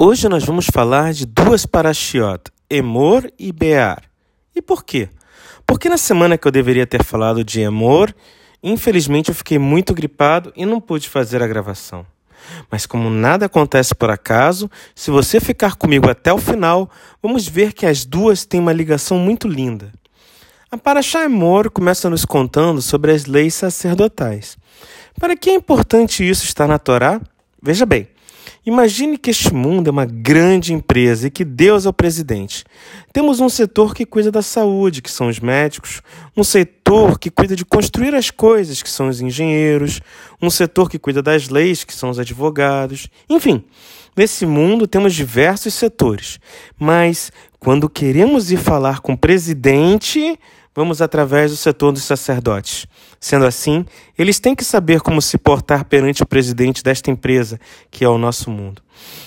Hoje nós vamos falar de duas parashiot, Emor e Bear. E por quê? Porque na semana que eu deveria ter falado de Emor, infelizmente eu fiquei muito gripado e não pude fazer a gravação. Mas como nada acontece por acaso, se você ficar comigo até o final, vamos ver que as duas têm uma ligação muito linda. A Parashá Emor começa nos contando sobre as leis sacerdotais. Para que é importante isso estar na Torá? Veja bem, Imagine que este mundo é uma grande empresa e que Deus é o presidente. Temos um setor que cuida da saúde, que são os médicos, um setor que cuida de construir as coisas, que são os engenheiros, um setor que cuida das leis, que são os advogados. Enfim, nesse mundo temos diversos setores. Mas quando queremos ir falar com o presidente, vamos através do setor dos sacerdotes. Sendo assim, eles têm que saber como se portar perante o presidente desta empresa, que é o nosso mundo.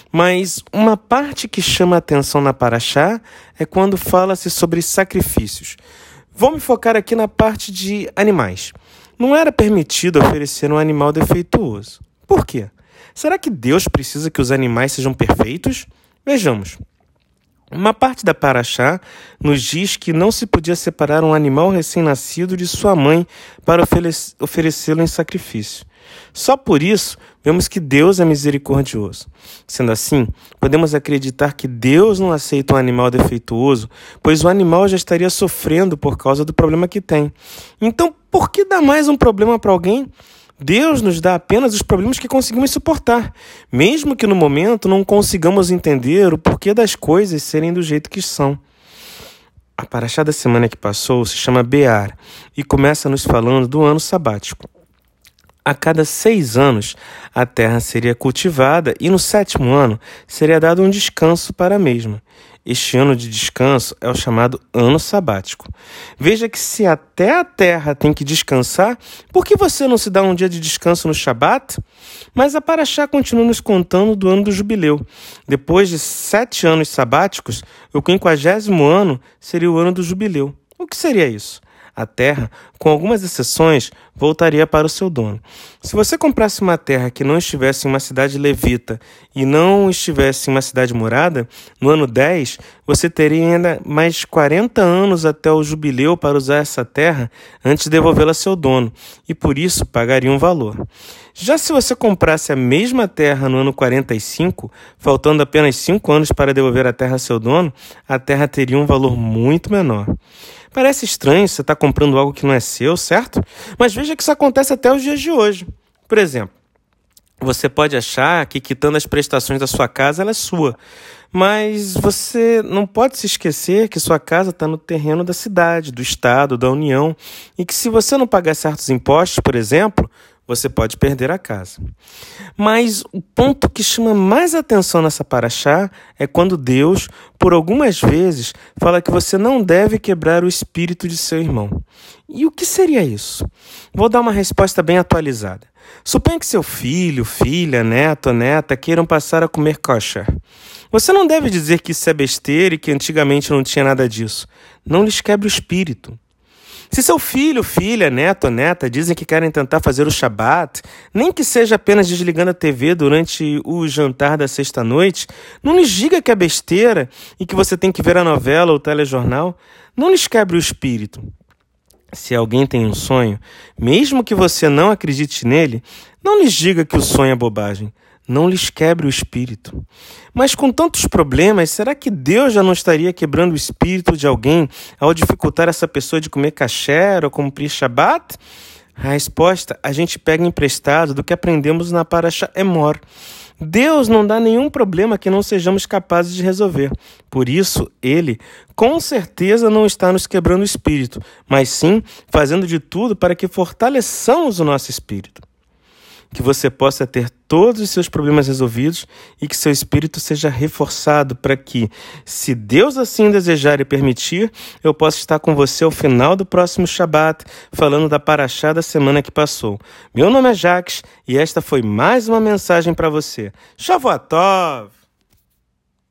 Mas uma parte que chama atenção na Paraxá é quando fala-se sobre sacrifícios. Vou me focar aqui na parte de animais. Não era permitido oferecer um animal defeituoso. Por quê? Será que Deus precisa que os animais sejam perfeitos? Vejamos. Uma parte da Paraxá nos diz que não se podia separar um animal recém-nascido de sua mãe para oferecê-lo em sacrifício. Só por isso vemos que Deus é misericordioso. Sendo assim, podemos acreditar que Deus não aceita um animal defeituoso, pois o animal já estaria sofrendo por causa do problema que tem. Então, por que dar mais um problema para alguém Deus nos dá apenas os problemas que conseguimos suportar, mesmo que no momento não consigamos entender o porquê das coisas serem do jeito que são. A paraxá da semana que passou se chama Bear e começa nos falando do ano sabático. A cada seis anos, a terra seria cultivada e no sétimo ano seria dado um descanso para a mesma. Este ano de descanso é o chamado ano sabático. Veja que se até a terra tem que descansar, por que você não se dá um dia de descanso no Shabat? Mas a Paraxá continua nos contando do ano do jubileu. Depois de sete anos sabáticos, o quinquagésimo ano seria o ano do jubileu. O que seria isso? A terra, com algumas exceções, voltaria para o seu dono. Se você comprasse uma terra que não estivesse em uma cidade levita e não estivesse em uma cidade morada, no ano 10, você teria ainda mais 40 anos até o jubileu para usar essa terra antes de devolvê-la a seu dono, e por isso pagaria um valor. Já se você comprasse a mesma terra no ano 45, faltando apenas 5 anos para devolver a terra a seu dono, a terra teria um valor muito menor. Parece estranho você estar tá comprando algo que não é seu, certo? Mas veja que isso acontece até os dias de hoje. Por exemplo, você pode achar que quitando as prestações da sua casa ela é sua, mas você não pode se esquecer que sua casa está no terreno da cidade, do estado, da União, e que se você não pagar certos impostos, por exemplo, você pode perder a casa. Mas o ponto que chama mais atenção nessa paraxá é quando Deus, por algumas vezes, fala que você não deve quebrar o espírito de seu irmão. E o que seria isso? Vou dar uma resposta bem atualizada. Suponha que seu filho, filha, neto neta queiram passar a comer kosher. Você não deve dizer que isso é besteira e que antigamente não tinha nada disso. Não lhes quebre o espírito. Se seu filho, filha, neto neta dizem que querem tentar fazer o Shabat, nem que seja apenas desligando a TV durante o jantar da sexta-noite, não lhes diga que é besteira e que você tem que ver a novela ou o telejornal. Não lhes quebre o espírito. Se alguém tem um sonho, mesmo que você não acredite nele, não lhes diga que o sonho é bobagem não lhes quebre o espírito. Mas com tantos problemas, será que Deus já não estaria quebrando o espírito de alguém ao dificultar essa pessoa de comer kasher ou cumprir Shabat? A resposta a gente pega emprestado do que aprendemos na Parasha Emor. Deus não dá nenhum problema que não sejamos capazes de resolver. Por isso, Ele com certeza não está nos quebrando o espírito, mas sim fazendo de tudo para que fortaleçamos o nosso espírito que você possa ter todos os seus problemas resolvidos e que seu espírito seja reforçado para que, se Deus assim desejar e permitir, eu possa estar com você ao final do próximo Shabat, falando da paraxá da semana que passou. Meu nome é Jacques e esta foi mais uma mensagem para você. Shavuot Tov!